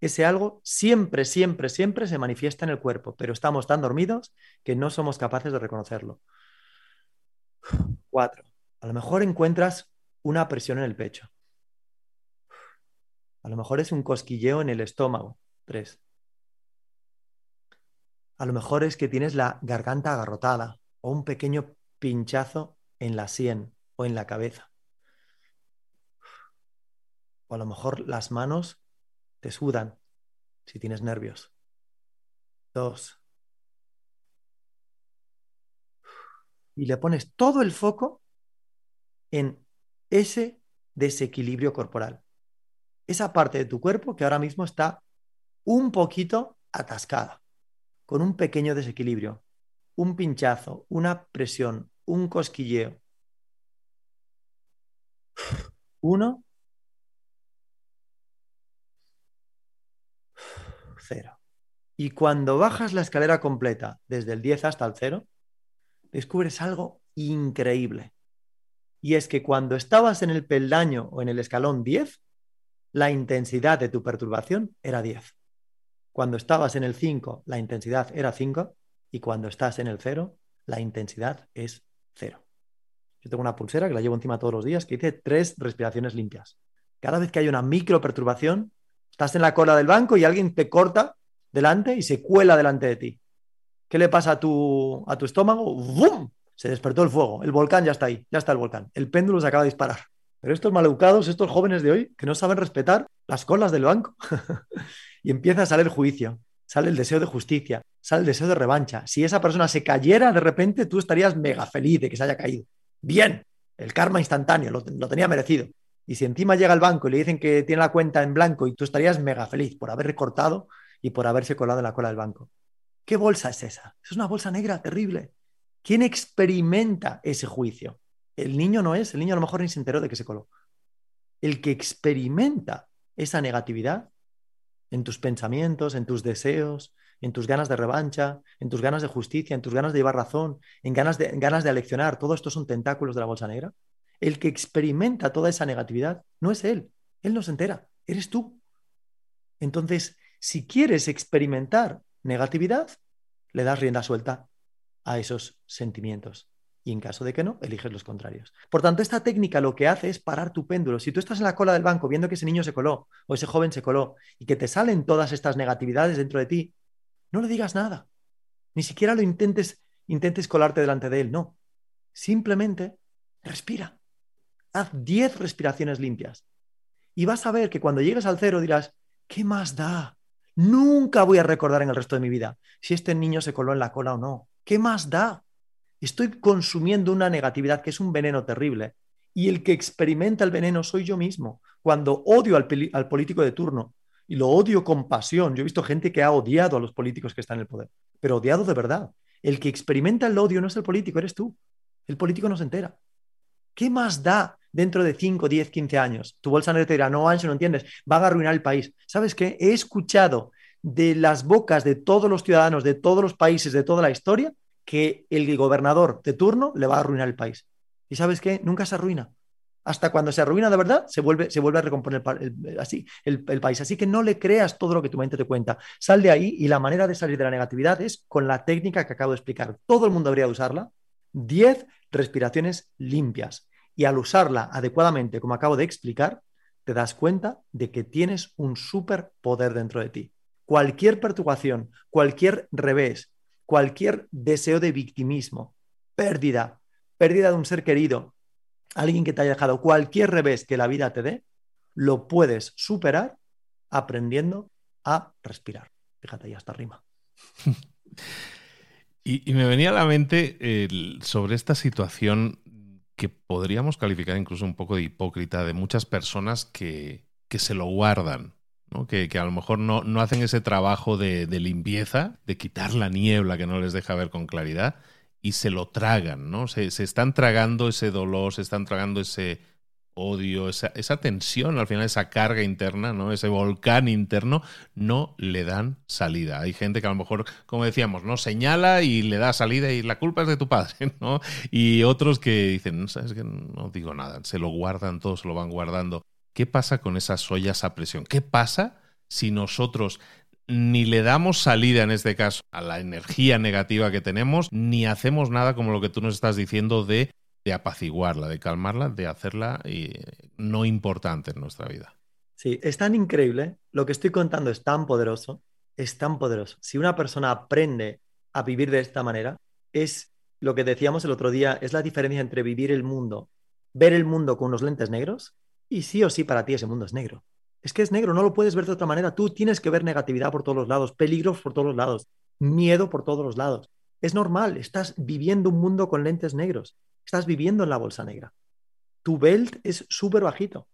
ese algo siempre, siempre, siempre se manifiesta en el cuerpo, pero estamos tan dormidos que no somos capaces de reconocerlo. Cuatro. A lo mejor encuentras una presión en el pecho. A lo mejor es un cosquilleo en el estómago. Tres. A lo mejor es que tienes la garganta agarrotada o un pequeño pinchazo en la sien o en la cabeza. O a lo mejor las manos te sudan si tienes nervios. Dos. Y le pones todo el foco en ese desequilibrio corporal. Esa parte de tu cuerpo que ahora mismo está un poquito atascada, con un pequeño desequilibrio, un pinchazo, una presión, un cosquilleo. Uno, cero. Y cuando bajas la escalera completa desde el 10 hasta el 0, descubres algo increíble. Y es que cuando estabas en el peldaño o en el escalón 10, la intensidad de tu perturbación era 10. Cuando estabas en el 5, la intensidad era 5. Y cuando estás en el 0, la intensidad es 0. Yo tengo una pulsera que la llevo encima todos los días que dice tres respiraciones limpias. Cada vez que hay una micro perturbación, Estás en la cola del banco y alguien te corta delante y se cuela delante de ti. ¿Qué le pasa a tu, a tu estómago? ¡Bum! Se despertó el fuego. El volcán ya está ahí. Ya está el volcán. El péndulo se acaba de disparar. Pero estos maleducados, estos jóvenes de hoy, que no saben respetar las colas del banco. y empieza a salir el juicio, sale el deseo de justicia, sale el deseo de revancha. Si esa persona se cayera de repente, tú estarías mega feliz de que se haya caído. Bien, el karma instantáneo, lo, tenía merecido. Y si encima llega al banco y le dicen que tiene la cuenta en blanco y tú estarías mega feliz por haber recortado y por haberse colado en la cola del banco. ¿Qué bolsa es esa? Es una bolsa negra terrible. ¿Quién experimenta ese juicio? El niño no es, el niño a lo mejor ni se enteró de que se coló. El que experimenta esa negatividad en tus pensamientos, en tus deseos, en tus ganas de revancha, en tus ganas de justicia, en tus ganas de llevar razón, en ganas de, ganas de aleccionar, todo esto son tentáculos de la bolsa negra. El que experimenta toda esa negatividad no es él, él no se entera, eres tú. Entonces, si quieres experimentar negatividad, le das rienda suelta a esos sentimientos. Y en caso de que no, eliges los contrarios. Por tanto, esta técnica lo que hace es parar tu péndulo. Si tú estás en la cola del banco viendo que ese niño se coló o ese joven se coló y que te salen todas estas negatividades dentro de ti, no le digas nada. Ni siquiera lo intentes, intentes colarte delante de él. No. Simplemente respira. Haz 10 respiraciones limpias. Y vas a ver que cuando llegues al cero dirás, ¿qué más da? Nunca voy a recordar en el resto de mi vida si este niño se coló en la cola o no. ¿Qué más da? Estoy consumiendo una negatividad que es un veneno terrible. Y el que experimenta el veneno soy yo mismo. Cuando odio al, al político de turno y lo odio con pasión, yo he visto gente que ha odiado a los políticos que están en el poder, pero odiado de verdad. El que experimenta el odio no es el político, eres tú. El político no se entera. ¿Qué más da dentro de 5, 10, 15 años? Tu bolsa negra te dirá, no, Ancho, no entiendes, van a arruinar el país. ¿Sabes qué? He escuchado de las bocas de todos los ciudadanos, de todos los países, de toda la historia, que el gobernador de turno le va a arruinar el país. ¿Y sabes qué? Nunca se arruina. Hasta cuando se arruina de verdad, se vuelve, se vuelve a recomponer el, así, el, país. Así que no le creas todo lo que tu mente te cuenta. Sal de ahí y la manera de salir de la negatividad es con la técnica que acabo de explicar. Todo el mundo debería usarla. 10 respiraciones limpias. Y al usarla adecuadamente, como acabo de explicar, te das cuenta de que tienes un superpoder dentro de ti. Cualquier perturbación, cualquier revés, cualquier deseo de victimismo, pérdida, pérdida de un ser querido, alguien que te haya dejado, cualquier revés que la vida te dé, lo puedes superar aprendiendo a respirar. Fíjate, ya está rima. y, me venía a la mente sobre esta situación que podríamos calificar incluso un poco de hipócrita de muchas personas que, que se lo guardan. Que, a lo mejor no, no hacen ese trabajo de, limpieza, de quitar la niebla que no les deja ver con claridad, y se lo tragan, ¿no? Se, están tragando ese dolor, se están tragando ese odio, esa, esa, tensión, al final esa carga interna, ¿no? Ese volcán interno, no le dan salida. Hay gente que a lo mejor, como decíamos, ¿no? Señala y le da salida y la culpa es de tu padre, ¿no? Y otros que dicen, sabes que no digo nada, se lo guardan todo, se lo van guardando. ¿Qué pasa con esas ollas a presión? ¿Qué pasa si nosotros ni le damos salida en este caso a la energía negativa que tenemos, ni hacemos nada como lo que tú nos estás diciendo de, apaciguarla, de calmarla, de hacerla eh, no importante en nuestra vida? Sí, es tan increíble, lo que estoy contando es tan poderoso, es tan poderoso. Si una persona aprende a vivir de esta manera, es lo que decíamos el otro día, es la diferencia entre vivir el mundo, ver el mundo con unos lentes negros y sí o sí para ti ese mundo es negro. Es que es negro, no lo puedes ver de otra manera. Tú tienes que ver negatividad por todos los lados, peligros por todos los lados, miedo por todos los lados. Es normal, estás viviendo un mundo con lentes negros, estás viviendo en la bolsa negra. Tu belt es súper bajito,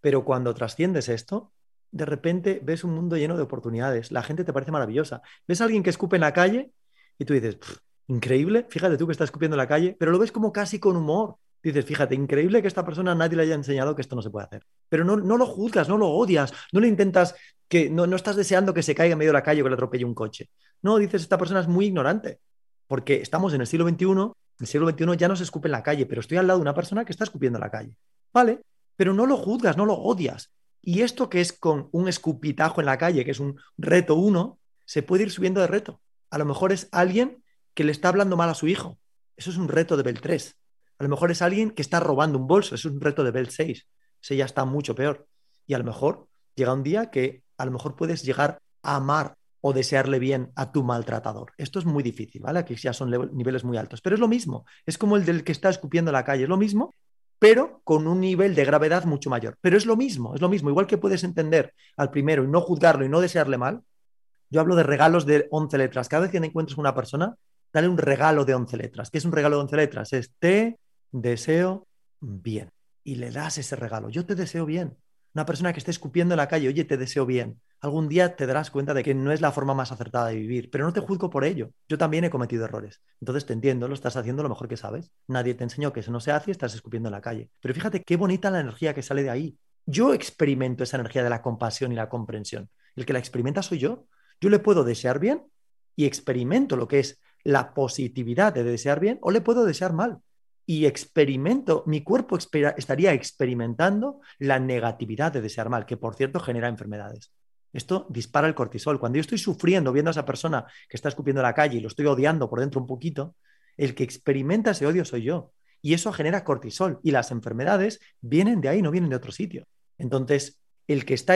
pero cuando trasciendes esto, de repente ves un mundo lleno de oportunidades, la gente te parece maravillosa. Ves a alguien que escupe en la calle y tú dices, increíble, fíjate tú que está escupiendo en la calle, pero lo ves como casi con humor, dices, fíjate, increíble que esta persona nadie le haya enseñado que esto no se puede hacer. Pero no, no lo juzgas, no lo odias, no le intentas que no, no estás deseando que se caiga en medio de la calle o que le atropelle un coche. No, dices, esta persona es muy ignorante, porque estamos en el siglo XXI, el siglo XXI ya no se escupe en la calle, pero estoy al lado de una persona que está escupiendo en la calle. Vale, pero no lo juzgas, no lo odias. Y esto que es con un escupitajo en la calle, que es un reto uno, se puede ir subiendo de reto. A lo mejor es alguien que le está hablando mal a su hijo. Eso es un reto de Bel 3. A lo mejor es alguien que está robando un bolso, es un reto de Bell 6. Ese ya está mucho peor. Y a lo mejor llega un día que a lo mejor puedes llegar a amar o desearle bien a tu maltratador. Esto es muy difícil, ¿vale? Aquí ya son niveles muy altos. Pero es lo mismo. Es como el del que está escupiendo en la calle. Es lo mismo. pero con un nivel de gravedad mucho mayor. Pero es lo mismo, es lo mismo. Igual que puedes entender al primero y no juzgarlo y no desearle mal, yo hablo de regalos de 11 letras. Cada vez que encuentres una persona, dale un regalo de 11 letras. ¿Qué es un regalo de 11 letras? Es te deseo bien. Y le das ese regalo. Yo te deseo bien. Una persona que esté escupiendo en la calle, oye, te deseo bien. Algún día te darás cuenta de que no es la forma más acertada de vivir, pero no te juzgo por ello. Yo también he cometido errores. Entonces te entiendo, lo estás haciendo lo mejor que sabes. Nadie te enseñó que eso no se hace y estás escupiendo en la calle. Pero fíjate qué bonita la energía que sale de ahí. Yo experimento esa energía de la compasión y la comprensión. El que la experimenta soy yo. Yo le puedo desear bien y experimento lo que es la positividad de desear bien o le puedo desear mal y experimento, mi cuerpo estaría experimentando la negatividad de desear mal, que por cierto genera enfermedades. Esto dispara el cortisol. Cuando yo estoy sufriendo viendo a esa persona que está escupiendo en la calle y lo estoy odiando por dentro un poquito, el que experimenta ese odio soy yo. Y eso genera cortisol. Y las enfermedades vienen de ahí, no vienen de otro sitio. Entonces, el que está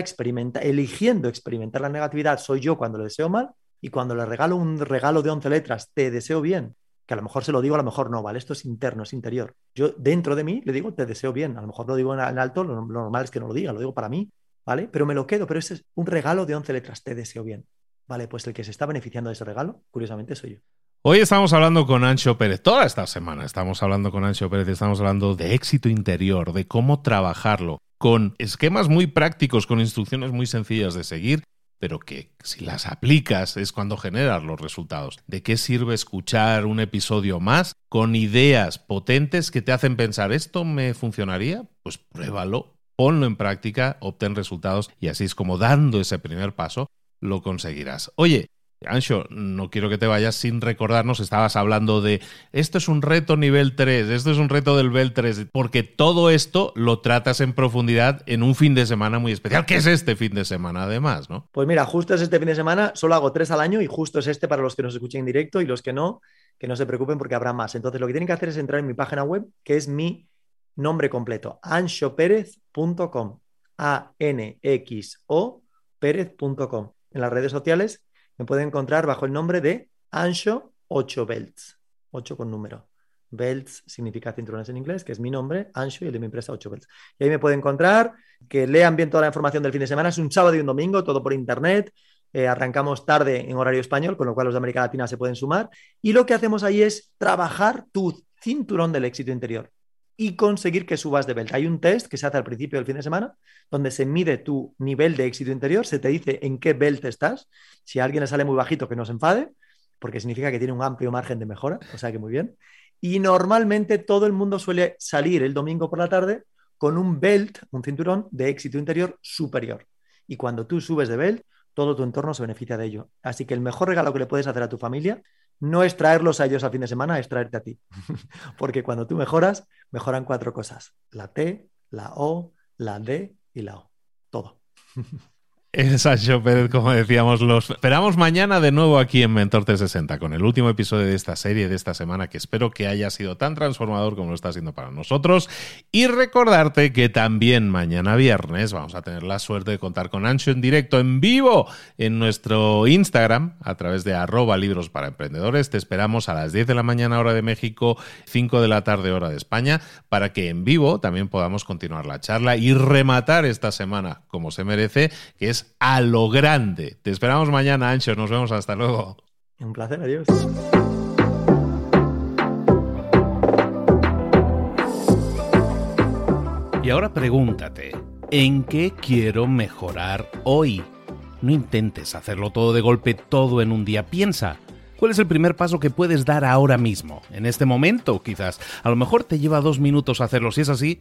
eligiendo experimentar la negatividad soy yo cuando le deseo mal y cuando le regalo un regalo de 11 letras, te deseo bien, que a lo mejor se lo digo, a lo mejor no, ¿vale? Esto es interno, es interior. Yo dentro de mí le digo, te deseo bien, a lo mejor lo digo en alto, lo, normal es que no lo diga, lo digo para mí, ¿vale? Pero me lo quedo, pero ese es un regalo de 11 letras, te deseo bien. Vale, pues el que se está beneficiando de ese regalo, curiosamente, soy yo. Hoy estamos hablando con Ancho Pérez, toda esta semana estamos hablando con Ancho Pérez, estamos hablando de éxito interior, de cómo trabajarlo, con esquemas muy prácticos, con instrucciones muy sencillas de seguir pero que si las aplicas es cuando generas los resultados. ¿De qué sirve escuchar un episodio más con ideas potentes que te hacen pensar, ¿esto me funcionaría? Pues pruébalo, ponlo en práctica, obtén resultados y así es como dando ese primer paso lo conseguirás. Oye, Ancho, no quiero que te vayas sin recordarnos, estabas hablando de esto es un reto nivel 3, esto es un reto del nivel 3, porque todo esto lo tratas en profundidad en un fin de semana muy especial, ¿Qué es este fin de semana además, ¿no? Pues mira, justo es este fin de semana, solo hago tres al año y justo es este para los que nos escuchen en directo y los que no, que no se preocupen porque habrá más. Entonces lo que tienen que hacer es entrar en mi página web, que es mi nombre completo, anxoperez.com, A-N-X-O, Pérez.com. En las redes sociales me pueden encontrar bajo el nombre de Ancho 8 Belts, 8 con número. Belts significa cinturones en inglés, que es mi nombre, Ancho, y el de mi empresa 8 Belts. Y ahí me pueden encontrar, que lean bien toda la información del fin de semana, es un sábado y un domingo, todo por internet. Eh, arrancamos tarde en horario español, con lo cual los de América Latina se pueden sumar. Y lo que hacemos ahí es trabajar tu cinturón del éxito interior y conseguir que subas de belt. Hay un test que se hace al principio del fin de semana donde se mide tu nivel de éxito interior, se te dice en qué belt estás. Si a alguien le sale muy bajito, que no se enfade, porque significa que tiene un amplio margen de mejora, o sea que muy bien. Y normalmente todo el mundo suele salir el domingo por la tarde con un belt, un cinturón de éxito interior superior. Y cuando tú subes de belt, todo tu entorno se beneficia de ello. Así que el mejor regalo que le puedes hacer a tu familia no es traerlos a ellos al fin de semana, es traerte a ti. Porque cuando tú mejoras, mejoran cuatro cosas. La T, la O, la D y la O. Todo. Es Sancho Pérez, como decíamos, los esperamos mañana de nuevo aquí en Mentor 360 con el último episodio de esta serie de esta semana que espero que haya sido tan transformador como lo está siendo para nosotros. Y recordarte que también mañana viernes vamos a tener la suerte de contar con Ancho en directo, en vivo, en nuestro Instagram a través de arroba libros para emprendedores. Te esperamos a las 10 de la mañana hora de México, 5 de la tarde hora de España, para que en vivo también podamos continuar la charla y rematar esta semana como se merece, que es a lo grande. Te esperamos mañana, Ancho. Nos vemos hasta luego. Un placer, adiós. Y ahora pregúntate, ¿en qué quiero mejorar hoy? No intentes hacerlo todo de golpe, todo en un día. Piensa, ¿cuál es el primer paso que puedes dar ahora mismo? En este momento, quizás. A lo mejor te lleva dos minutos hacerlo. Si es así,